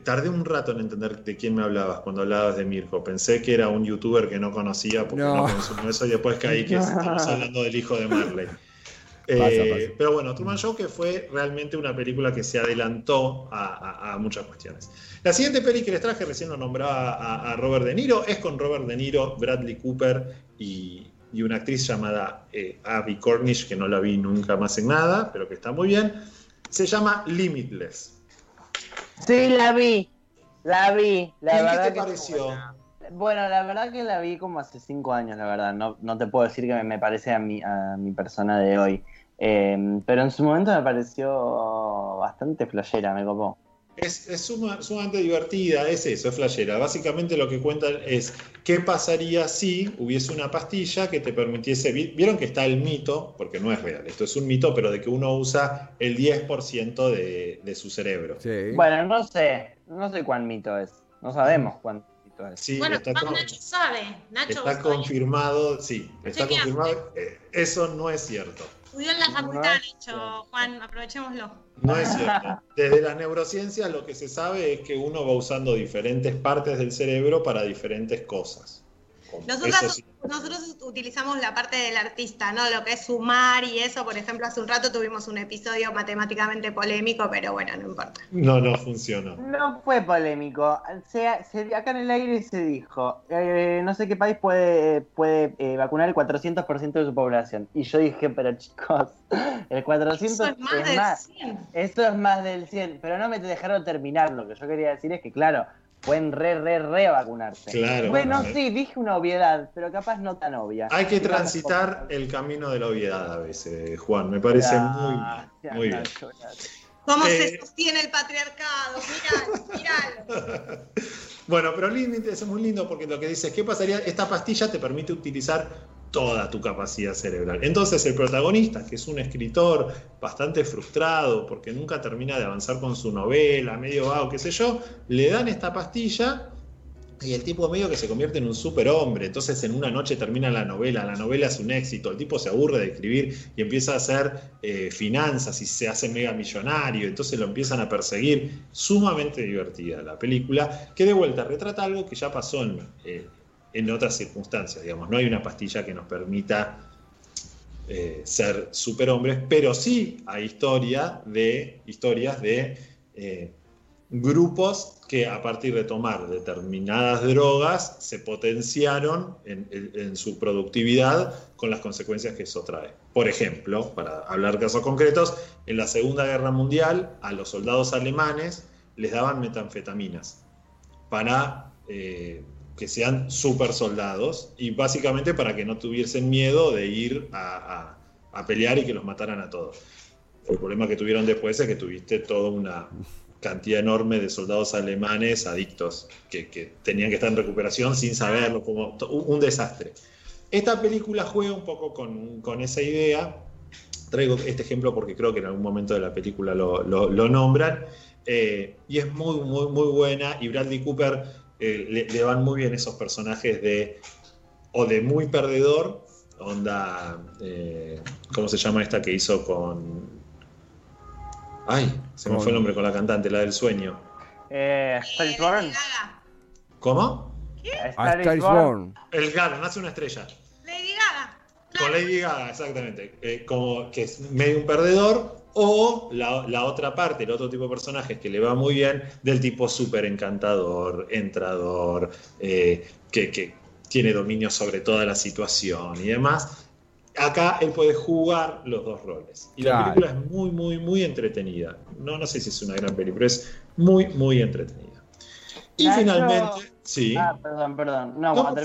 Speaker 3: tardé un rato en entender de quién me hablabas cuando hablabas de Mirko. Pensé que era un youtuber que no conocía porque
Speaker 2: No.
Speaker 3: no, consumo eso y después caí que estamos hablando del hijo de Marley. Eh,
Speaker 2: Pasa, pasa.
Speaker 3: Pero bueno, Truman Show que fue realmente una película que se adelantó a, a- a muchas cuestiones. La siguiente peli que les traje, recién lo nombraba a, a Robert De Niro, es con Robert De Niro, Bradley Cooper y, y una actriz llamada eh, Abby Cornish, que no la vi nunca más en nada, pero que está muy bien. Se llama Limitless.
Speaker 6: Sí, la vi. La vi. La
Speaker 3: ¿Y qué
Speaker 6: verdad
Speaker 3: te
Speaker 6: que-
Speaker 3: pareció?
Speaker 6: Bueno, la verdad que la vi como hace cinco años, la verdad. No, no te puedo decir que me, me parece a mi, a mi persona de hoy. Eh, pero en su momento me pareció bastante flashera, me copó.
Speaker 3: Es, es suma- sumamente divertida, es eso, es flashera. Básicamente lo que cuentan es qué pasaría si hubiese una pastilla que te permitiese. vi- Vieron que está el mito, porque no es real, esto es un mito, pero de que uno usa el 10% de, de su cerebro.
Speaker 2: Sí.
Speaker 6: Bueno, no sé. No sé cuán mito es. No sabemos cuán mito es.
Speaker 3: Sí,
Speaker 4: bueno,
Speaker 3: está, con-
Speaker 4: Nacho sabe. Nacho
Speaker 3: está confirmado, sí, está confirmado. eh, Eso no es cierto.
Speaker 4: Estudió en la facultad,
Speaker 6: cierto.
Speaker 4: Juan, aprovechémoslo.
Speaker 3: No es cierto. Desde las neurociencias lo que se sabe es que uno va usando diferentes partes del cerebro para diferentes cosas.
Speaker 4: Nosotros,
Speaker 3: sí.
Speaker 4: nosotros utilizamos la parte del artista, ¿no? Lo que es sumar y eso. Por ejemplo, hace un rato tuvimos un episodio matemáticamente polémico, pero bueno, no importa.
Speaker 3: No, no funcionó.
Speaker 6: No fue polémico. Se, se- acá en el aire se dijo, eh, no sé qué país puede, puede eh, vacunar el 400% de su población. Y yo dije, pero chicos, el 400
Speaker 4: Eso es más
Speaker 6: es
Speaker 4: del
Speaker 6: más.
Speaker 4: 100.
Speaker 6: Esto es más del 100, pero no me dejaron terminar. Lo que yo quería decir es que, claro, pueden re, re, re vacunarse.
Speaker 3: Claro.
Speaker 6: Bueno, sí, dije una obviedad, pero capaz no tan obvia.
Speaker 3: Hay que transitar el camino de la obviedad a veces, Juan. Me parece muy,
Speaker 6: Gracias,
Speaker 3: muy bien.
Speaker 4: ¿Cómo
Speaker 3: Eh.
Speaker 4: se sostiene el patriarcado? Miralo, miralo.
Speaker 3: Bueno, pero Limitless es muy lindo porque lo que dice es, ¿qué pasaría? Esta pastilla te permite utilizar toda tu capacidad cerebral. Entonces el protagonista, que es un escritor bastante frustrado porque nunca termina de avanzar con su novela, medio vago, qué sé yo, le dan esta pastilla y el tipo medio que se convierte en un superhombre. Entonces en una noche termina la novela, la novela es un éxito, el tipo se aburre de escribir y empieza a hacer eh, finanzas y se hace mega millonario, entonces lo empiezan a perseguir. Sumamente divertida la película, que de vuelta retrata algo que ya pasó en, eh, en otras circunstancias, digamos. No hay una pastilla que nos permita eh, ser superhombres, pero sí hay historia de, historias de eh, grupos que a partir de tomar determinadas drogas se potenciaron en, su productividad con las consecuencias que eso trae. Por ejemplo, para hablar casos concretos, en la Segunda Guerra Mundial a los soldados alemanes les daban metanfetaminas para eh, que sean super soldados y básicamente para que no tuviesen miedo de ir a, a- pelear y que los mataran a todos. El problema que tuvieron después es que tuviste toda una cantidad enorme de soldados alemanes adictos que, que tenían que estar en recuperación sin saberlo, como un desastre. Esta película juega un poco con, con esa idea. Traigo este ejemplo porque creo que en algún momento de la película lo, lo- lo nombran. eh, y es muy, muy, muy buena. Y Bradley Cooper eh, le, le van muy bien esos personajes de o de muy perdedor, onda, eh, ¿cómo se llama esta que hizo con... Ay, se me fue el nombre con la cantante, la del sueño.
Speaker 6: Eh, Star Born.
Speaker 3: ¿Cómo?
Speaker 2: A
Speaker 6: Star
Speaker 2: Star
Speaker 6: is
Speaker 2: is
Speaker 6: Born.
Speaker 2: Born.
Speaker 3: El Galo, nace una estrella.
Speaker 4: Lady Gaga.
Speaker 3: Con Lady Gaga, exactamente. Eh, como que es medio un perdedor. O la, la otra parte, el otro tipo de personajes que le va muy bien, del tipo súper encantador, entrador, eh, que, que tiene dominio sobre toda la situación y demás. Acá él puede jugar los dos roles. Y
Speaker 2: Claro.
Speaker 3: la película es muy, muy, muy entretenida. No, no sé si es una gran película, pero es muy, muy entretenida. Y finalmente, sí.
Speaker 6: Ah, perdón, perdón. No,
Speaker 3: No,
Speaker 6: cuando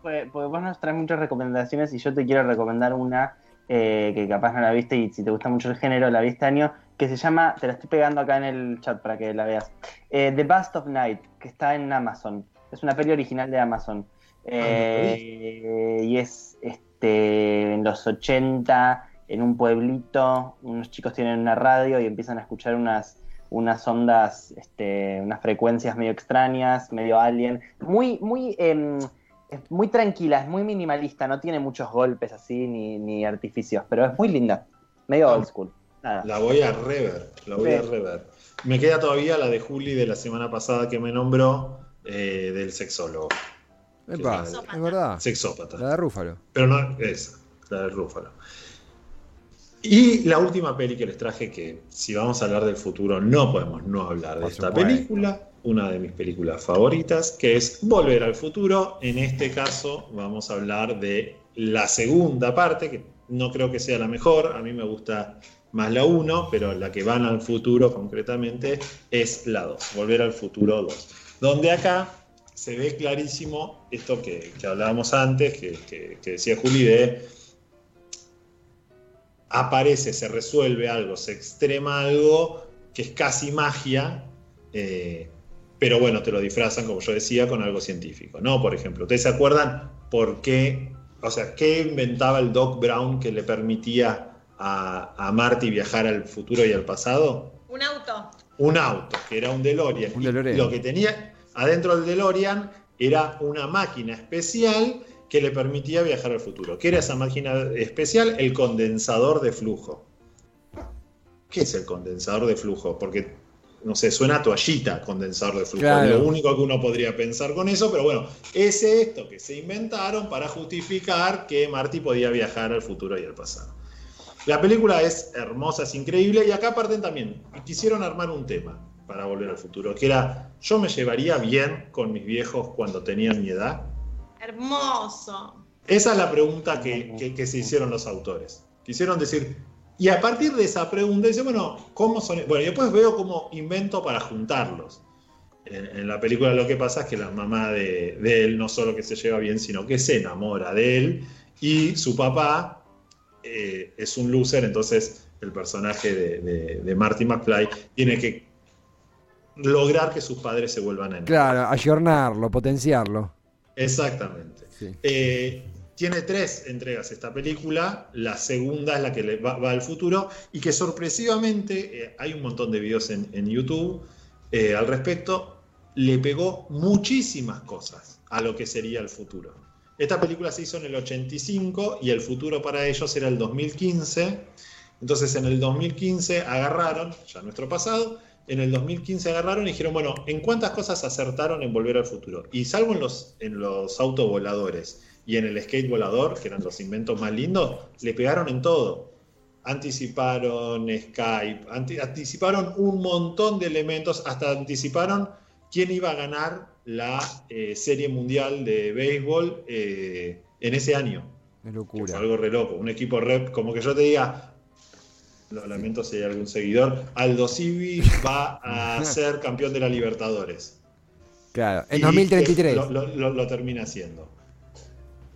Speaker 6: fue- porque vos nos traes muchas recomendaciones y yo te quiero recomendar una eh, que capaz no la viste y si te gusta mucho el género, la vi este año, que se llama, te la estoy pegando acá en el chat para que la veas, eh, The Bust of Night, que está en Amazon. Es una peli original de Amazon. Eh, y es este, en los 80, en un pueblito, unos chicos tienen una radio y empiezan a escuchar unas unas ondas, este, unas frecuencias medio extrañas, medio alien, muy, muy, em, es muy tranquila, es muy minimalista, no tiene muchos golpes así ni, ni artificios, pero es muy linda. Medio
Speaker 3: Ah.
Speaker 6: old school. Nada.
Speaker 3: La voy a rever, la voy
Speaker 6: Sí.
Speaker 3: a rever. Me queda todavía la de Juli de la semana pasada que me nombró eh, del sexólogo,
Speaker 2: Epa,
Speaker 3: Sexópata.
Speaker 2: es verdad.
Speaker 3: sexópata.
Speaker 2: La de Rúfalo.
Speaker 3: Pero no es la del Rúfalo. Y la última peli que les traje, que si vamos a hablar del futuro, no podemos no hablar de
Speaker 2: Por
Speaker 3: esta
Speaker 2: supuesto.
Speaker 3: película, una de mis películas favoritas, que es Volver al futuro. En este caso vamos a hablar de la segunda parte, que no creo que sea la mejor, a mí me gusta más la 1, pero la que van al futuro concretamente es la 2, Volver al futuro 2. Donde acá se ve clarísimo esto que, que hablábamos antes, que, que- decía Juli, de aparece, se resuelve algo, se extrema algo que es casi magia, eh, pero bueno, te lo disfrazan, como yo decía, con algo científico, ¿no? Por ejemplo, ¿ustedes se acuerdan por qué, o sea, qué inventaba el Doc Brown que le permitía a, a Marty viajar al futuro y al pasado?
Speaker 4: Un auto.
Speaker 3: un auto, que era un DeLorean.
Speaker 2: Un
Speaker 3: Y
Speaker 2: DeLorean.
Speaker 3: lo que tenía adentro del DeLorean era una máquina especial que le permitía viajar al futuro. ¿Qué era esa máquina especial? El condensador de flujo. ¿Qué es el condensador de flujo? Porque, no sé, suena a toallita condensador de flujo.
Speaker 2: Claro.
Speaker 3: Lo único que uno podría pensar con eso, pero bueno, es esto que se inventaron para justificar que Marty podía viajar al futuro y al pasado. La película es hermosa, es increíble, y acá parten también. Quisieron armar un tema para volver al futuro, que era, yo me llevaría bien con mis viejos cuando tenían mi edad.
Speaker 4: Hermoso.
Speaker 3: Esa es la pregunta que, que- que se hicieron los autores. Quisieron decir, y a partir de esa pregunta, dice, bueno, ¿cómo son? Bueno, y después veo como invento para juntarlos. En, en la película lo que pasa es que la mamá de, de él no solo que se lleva bien, sino que se enamora de él, y su papá eh, es un loser, entonces el personaje de, de- de Marty McFly tiene que lograr que sus padres se vuelvan a enamorar.
Speaker 2: Claro, ayornarlo, potenciarlo.
Speaker 3: Exactamente.
Speaker 2: Sí.
Speaker 3: Eh, tiene tres entregas esta película, la segunda es la que le va, al futuro y que sorpresivamente, eh, hay un montón de videos en, en YouTube eh, al respecto, le pegó muchísimas cosas a lo que sería el futuro. Esta película se hizo en el 85 y el futuro para ellos era el 2015. Entonces en el 2015 agarraron, ya nuestro pasado, en el 2015 agarraron y dijeron, bueno, ¿en cuántas cosas acertaron en volver al futuro? Y salvo en los, en los autovoladores y en el skate volador, que eran los inventos más lindos, le pegaron en todo. Anticiparon Skype, anti- anticiparon un montón de elementos, hasta anticiparon quién iba a ganar la eh, Serie Mundial de Béisbol eh, en ese año.
Speaker 2: Es
Speaker 3: Que fue
Speaker 2: locura.
Speaker 3: algo re loco. Un equipo rep, como que yo te diga, lo lamento si hay algún seguidor, Aldo Civi va a ser campeón de la Libertadores.
Speaker 2: Claro, en
Speaker 3: Y,
Speaker 2: 2033.
Speaker 3: eh, Lo, lo- lo- lo termina haciendo.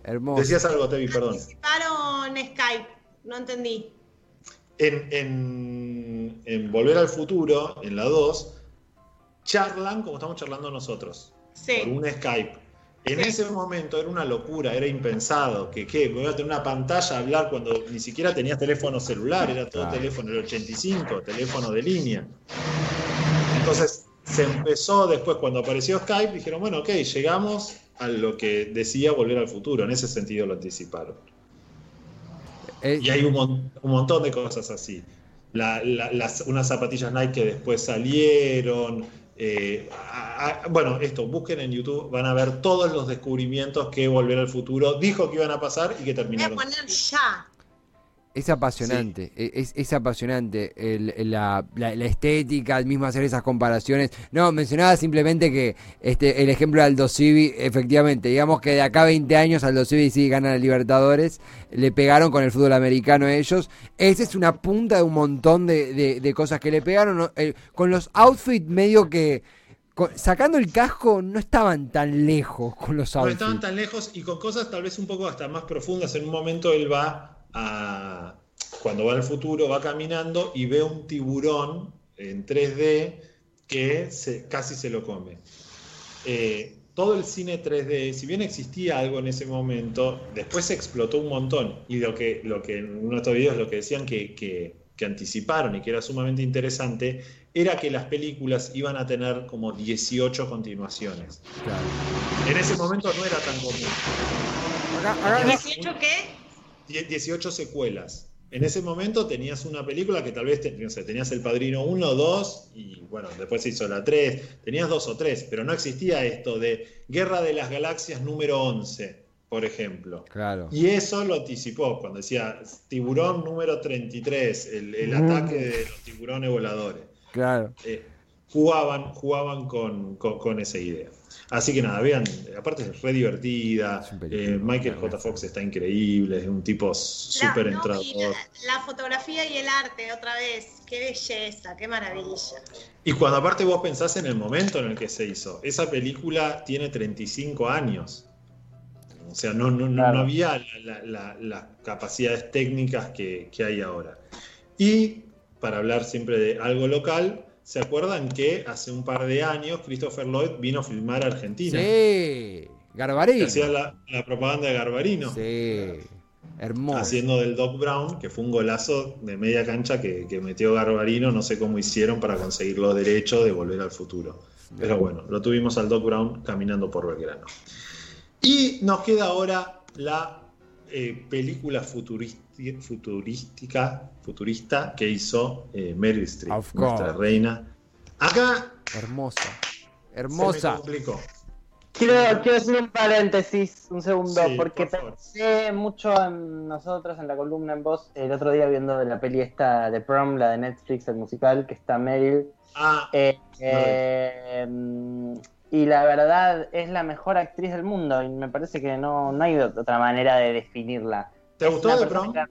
Speaker 2: Hermoso.
Speaker 3: Decías algo, Tevi, perdón.
Speaker 4: Anticiparon Skype. No entendí.
Speaker 3: En, en- en Volver al Futuro, en la 2, charlan como estamos charlando nosotros.
Speaker 4: Sí.
Speaker 3: por un Skype. En
Speaker 4: Sí.
Speaker 3: ese momento era una locura, era impensado. Que qué, voy a tener una pantalla a hablar cuando ni siquiera tenías teléfono celular, era todo
Speaker 2: Claro.
Speaker 3: teléfono, el 85, teléfono de línea. Entonces se empezó después, cuando apareció Skype, dijeron, bueno, ok, llegamos a lo que decía volver al futuro. En ese sentido lo anticiparon.
Speaker 2: Eh,
Speaker 3: Y hay un, mon- un montón de cosas así. La- la- las, unas zapatillas Nike que después salieron. eh, a- a- bueno, esto, busquen en YouTube, van a ver todos los descubrimientos que Volver al Futuro dijo que iban a pasar y que
Speaker 4: Voy a
Speaker 3: terminaron.
Speaker 4: poner ya.
Speaker 2: Es apasionante, e- es, es apasionante el- el- la, la- la estética, el mismo hacer esas comparaciones. No, mencionaba simplemente que este el ejemplo de Aldo Civi, efectivamente, digamos que de acá a 20 años Aldo Civi sí gana el Libertadores, le pegaron con el fútbol americano a ellos. Esa es una punta de un montón de, de- de cosas que le pegaron. ¿no? Con los outfits medio que... sacando el casco no estaban tan lejos con los
Speaker 3: No
Speaker 2: outfits.
Speaker 3: estaban tan lejos y con cosas tal vez un poco hasta más profundas. En un momento él va a. Cuando va al futuro, va caminando y ve un tiburón en 3D que se- casi se lo come. Eh, todo el cine 3D, si bien existía algo en ese momento, después se explotó un montón. Y lo que, lo que en uno de estos videos lo que decían que, que- que anticiparon y que era sumamente interesante, era que las películas iban a tener como 18 continuaciones.
Speaker 2: Claro.
Speaker 3: En ese momento no era tan común.
Speaker 2: Acá- acá-
Speaker 3: Tenía
Speaker 4: ¿18 qué?
Speaker 3: Die- 18 secuelas. En ese momento tenías una película que tal vez no sé, tenías El Padrino 1, 2 y bueno, después se hizo la 3, tenías dos o tres, pero no existía esto de Guerra de las Galaxias número 11, por ejemplo.
Speaker 2: Claro.
Speaker 3: Y eso lo anticipó cuando decía tiburón número 33, el, el
Speaker 6: Mm.
Speaker 3: ataque de los tiburones voladores.
Speaker 2: Claro.
Speaker 3: Eh, jugaban jugaban con, con- con esa idea. Así que nada, vean, aparte es re divertida,
Speaker 2: Es un película.
Speaker 3: eh, Michael J. Fox está increíble, es un tipo súper
Speaker 4: no, y la, la fotografía y el arte, otra vez. Qué belleza, qué maravilla.
Speaker 3: Y cuando aparte vos pensás en el momento en el que se hizo, esa película tiene 35 años. O sea, no, no, no-
Speaker 6: Claro.
Speaker 3: no había la- la- la- las capacidades técnicas que, que hay ahora. Y para hablar siempre de algo local, ¿se acuerdan que hace un par de años Christopher Lloyd vino a filmar a Argentina?
Speaker 2: Sí. Garbarino.
Speaker 3: Hacía la, la propaganda de Garbarino.
Speaker 2: Sí. Hermoso.
Speaker 3: Haciendo del Doc Brown, que fue un golazo de media cancha que, que metió Garbarino. No sé cómo hicieron para conseguir los derechos de volver al futuro. Pero bueno, lo tuvimos al Doc Brown caminando por Belgrano. Y nos queda ahora la eh, película futuristi- futurística, futurista que hizo eh, Meryl Streep,
Speaker 2: Of
Speaker 3: nuestra
Speaker 2: course.
Speaker 3: reina. Acá
Speaker 2: Hermosa.
Speaker 3: se me
Speaker 2: Hermosa.
Speaker 3: complicó.
Speaker 6: Quiero, quiero hacer un paréntesis, un segundo,
Speaker 3: Sí,
Speaker 6: porque
Speaker 3: por
Speaker 6: pensé mucho en nosotros, en la columna en voz, el otro día viendo de la peli esta de Prom, la de Netflix, el musical, que está Meryl.
Speaker 3: Ah,
Speaker 6: Eh, eh, mm, y la verdad es la mejor actriz del mundo, y me parece que no, no hay otra manera de definirla.
Speaker 3: ¿Te gustó de Prom?
Speaker 6: que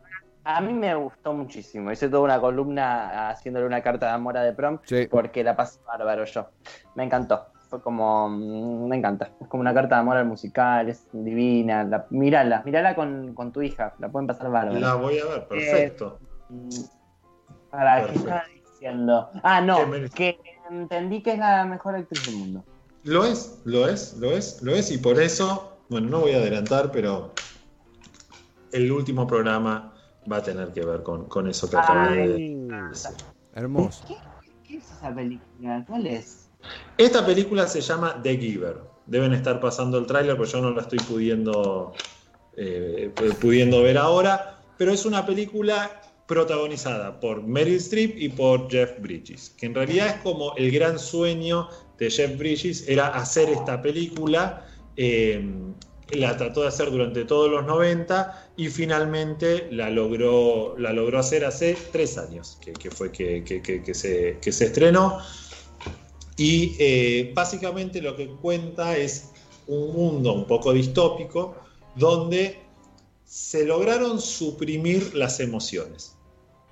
Speaker 6: A mí me gustó muchísimo. Hice toda una columna haciéndole una carta de amor a The Prom
Speaker 2: Sí.
Speaker 6: porque la pasé bárbaro yo. Me encantó. Fue como. mm, Me encanta. Es como una carta de amor al musical, es divina. La, mírala, mírala con, con tu hija. La pueden pasar bárbaro.
Speaker 3: La voy a ver, perfecto.
Speaker 6: Mm, Para, ¿qué
Speaker 3: Perfecto.
Speaker 6: estaba diciendo? Ah, no,
Speaker 3: que
Speaker 6: entendí que es la mejor actriz del mundo.
Speaker 3: Lo es, lo es, lo es, lo es, y por eso, bueno, no voy a adelantar, pero el último programa va a tener que ver con, con eso que acaba de
Speaker 6: Ay,
Speaker 3: decir.
Speaker 2: Hermoso.
Speaker 6: ¿Qué, ¿Qué es esa película? ¿Cuál es?
Speaker 3: Esta película se llama The Giver. Deben estar pasando el tráiler, pero yo no la estoy pudiendo, eh, pudiendo ver ahora. Pero es una película protagonizada por Meryl Streep y por Jeff Bridges, que en realidad es como el gran sueño de Jeff Bridges, era hacer esta película. eh, la trató de hacer durante todos los 90 y finalmente la logró, la logró hacer hace tres años, que, fue que, que- se, que se estrenó. Y eh, básicamente lo que cuenta es un mundo un poco distópico donde se lograron suprimir las emociones.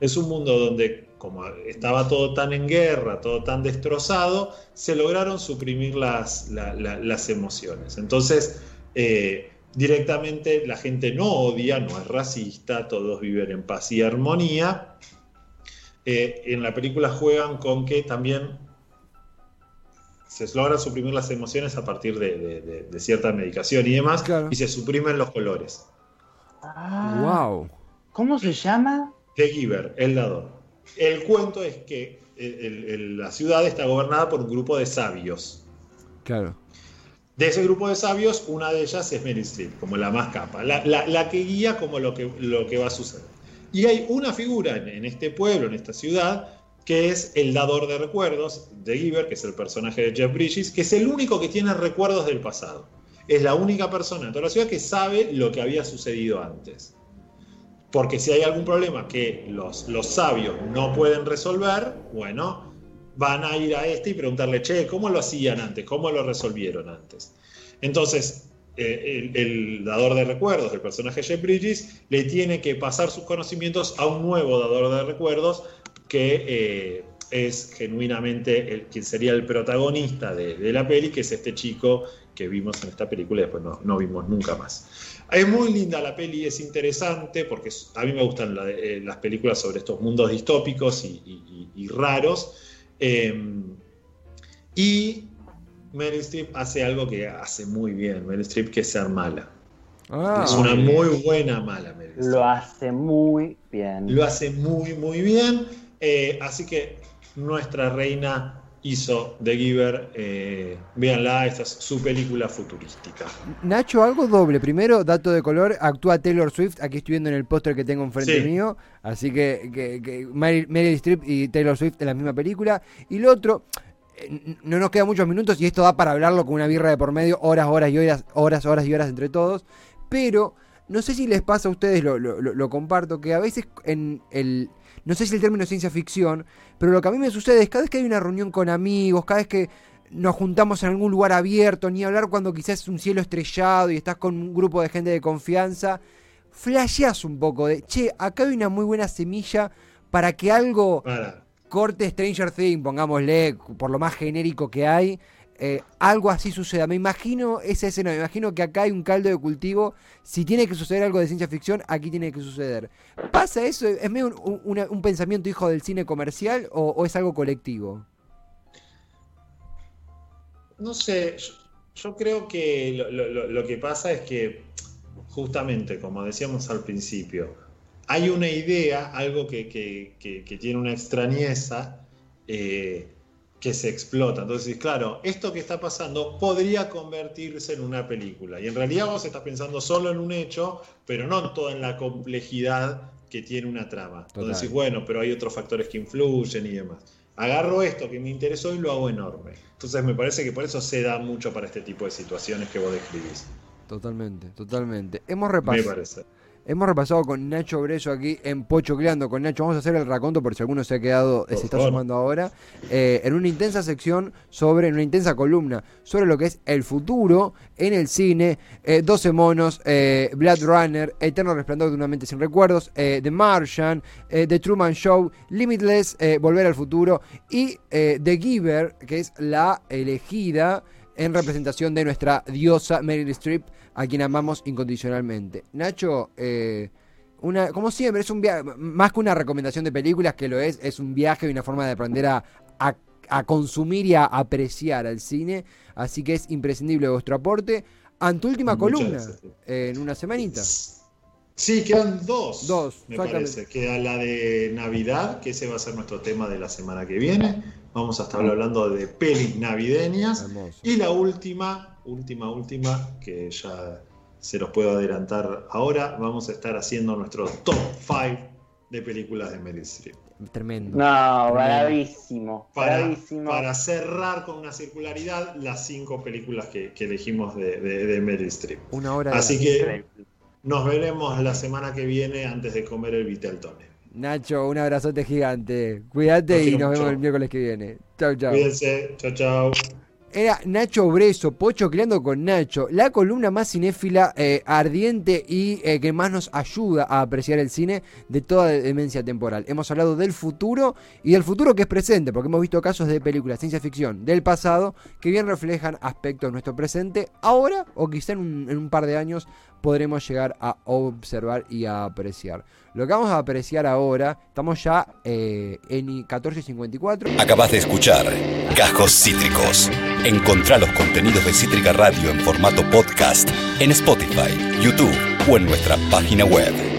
Speaker 3: Es un mundo donde, como estaba todo tan en guerra, todo tan destrozado, se lograron suprimir las, la- la- las emociones. Entonces, eh, directamente la gente no odia, no es racista, todos viven en paz y armonía. Eh, en la película juegan con que también se logra suprimir las emociones a partir de, de- de- de cierta medicación y demás,
Speaker 2: Claro.
Speaker 3: y se suprimen los colores.
Speaker 6: Ah,
Speaker 2: Wow.
Speaker 6: ¿Cómo se llama?
Speaker 3: The Giver, el dador. El cuento es que el- el- el- la ciudad está gobernada por un grupo de sabios.
Speaker 2: Claro.
Speaker 3: De ese grupo de sabios, una de ellas es Meryl Streep, como la más capa, la, la- que guía como lo que, lo que va a suceder. Y hay una figura en, en este pueblo, en esta ciudad, que es el dador de recuerdos, de Giver, que es el personaje de Jeff Bridges, que es el único que tiene recuerdos del pasado. Es la única persona en toda la ciudad que sabe lo que había sucedido antes. Porque si hay algún problema que los, los sabios no pueden resolver, bueno, van a ir a este y preguntarle, che, ¿cómo lo hacían antes? ¿Cómo lo resolvieron antes? Entonces, eh, el, dador de recuerdos, el personaje Jeff Bridges, le tiene que pasar sus conocimientos a un nuevo dador de recuerdos que eh, es genuinamente el, quien sería el protagonista de, la peli, que es este chico que vimos en esta película y después no, no vimos nunca más. Es muy linda la peli, es interesante porque a mí me gustan eh, las películas sobre estos mundos distópicos y raros. Eh, y Meryl Streep hace algo que hace muy bien, Meryl Streep, que es ser mala.
Speaker 2: Ah,
Speaker 3: es una muy buena mala Meryl Streep.
Speaker 6: Lo hace muy bien.
Speaker 3: Lo hace muy, muy bien. Eh, así que nuestra reina hizo The Giver. Eh, véanla, esta es su película futurística.
Speaker 2: Nacho, algo doble. Primero, dato de color, actúa Taylor Swift. Aquí estoy viendo en el póster que tengo enfrente
Speaker 3: Sí.
Speaker 2: mío. Así que, que, que Meryl, Meryl Streep y Taylor Swift en la misma película. Y lo otro, eh, no nos quedan muchos minutos y esto da para hablarlo con una birra de por medio, horas, horas y horas, horas, horas y horas entre todos. Pero no sé si les pasa a ustedes, lo, lo- lo- lo comparto, que a veces en el. No sé si el término es ciencia ficción, pero lo que a mí me sucede es cada vez que hay una reunión con amigos, cada vez que nos juntamos en algún lugar abierto, ni hablar cuando quizás es un cielo estrellado y estás con un grupo de gente de confianza, flasheás un poco de, che, acá hay una muy buena semilla para que algo
Speaker 3: Para.
Speaker 2: corte Stranger Things, pongámosle, por lo más genérico que hay, eh, algo así suceda. Me imagino esa escena, me imagino que acá hay un caldo de cultivo. Si tiene que suceder algo de ciencia ficción, aquí tiene que suceder. ¿Pasa eso? ¿Es medio un, pensamiento hijo del cine comercial o, es algo colectivo?
Speaker 3: No sé, yo, creo que lo, que pasa es que, justamente, como decíamos al principio, hay una idea, algo que- que tiene una extrañeza eh, que se explota. Entonces, claro, esto que está pasando podría convertirse en una película. Y en realidad vos estás pensando solo en un hecho, pero no toda en la complejidad que tiene una trama.
Speaker 2: Total.
Speaker 3: Entonces, bueno, pero hay otros factores que influyen y demás. Agarro esto que me interesó y lo hago enorme. Entonces me parece que por eso se da mucho para este tipo de situaciones que vos describís.
Speaker 2: Totalmente, totalmente. Hemos
Speaker 3: Me
Speaker 2: repasado.
Speaker 3: parece.
Speaker 2: Hemos repasado con Nacho Breso aquí en Pochocleando con Nacho. Vamos a hacer el raconto por si alguno se ha quedado, se está sumando ahora. eh, en una intensa sección sobre, en una intensa columna sobre lo que es el futuro en el cine. eh, 12 monos, eh, Blood Runner, Eterno Resplandor de una mente sin recuerdos, eh, The Martian, eh, The Truman Show, Limitless, eh, Volver al futuro y eh, The Giver, que es la elegida en representación de nuestra diosa Meryl Streep, a quien amamos incondicionalmente. Nacho, eh, una, como siempre, es un viaje, más que una recomendación de películas, que lo es, es un viaje y una forma de aprender a, a- a consumir y a apreciar al cine. Así que es imprescindible vuestro aporte. Antúltima
Speaker 3: Muchas
Speaker 2: columna,
Speaker 3: gracias.
Speaker 2: eh, en una semanita.
Speaker 3: Sí, quedan dos.
Speaker 2: Dos,
Speaker 3: me parece. Queda la de Navidad, que ese va a ser nuestro tema de la semana que viene. Vamos a estar hablando de pelis navideñas.
Speaker 2: Hermoso.
Speaker 3: Y la última, última, última, que ya se los puedo adelantar ahora, vamos a estar haciendo nuestro top 5 de películas de Meryl Streep.
Speaker 2: Tremendo.
Speaker 6: No, bravísimo.
Speaker 3: Para,
Speaker 6: bravísimo.
Speaker 3: para cerrar con una circularidad las cinco películas que, que elegimos de, de, de Meryl Streep.
Speaker 2: Una hora de
Speaker 3: Así que
Speaker 6: Increíble.
Speaker 3: Nos veremos la semana que viene antes de comer el Viteltone.
Speaker 2: Nacho, un abrazote gigante. Cuídate y nos vemos el miércoles que viene. Chau, chau.
Speaker 3: Cuídense, chao, chao.
Speaker 2: Era Nacho Breso, Pocho creando con Nacho, la columna más cinéfila, eh, ardiente y eh, que más nos ayuda a apreciar el cine de toda demencia temporal. Hemos hablado del futuro y del futuro que es presente, porque hemos visto casos de películas ciencia ficción del pasado que bien reflejan aspectos de nuestro presente. Ahora, o quizá en un, en un par de años, podremos llegar a observar y a apreciar. Lo que vamos a apreciar ahora, estamos ya eh, en 1454.
Speaker 1: Acabas de escuchar Cajos Cítricos. Encontrá los contenidos de Cítrica Radio en formato podcast en Spotify, YouTube o en nuestra página web.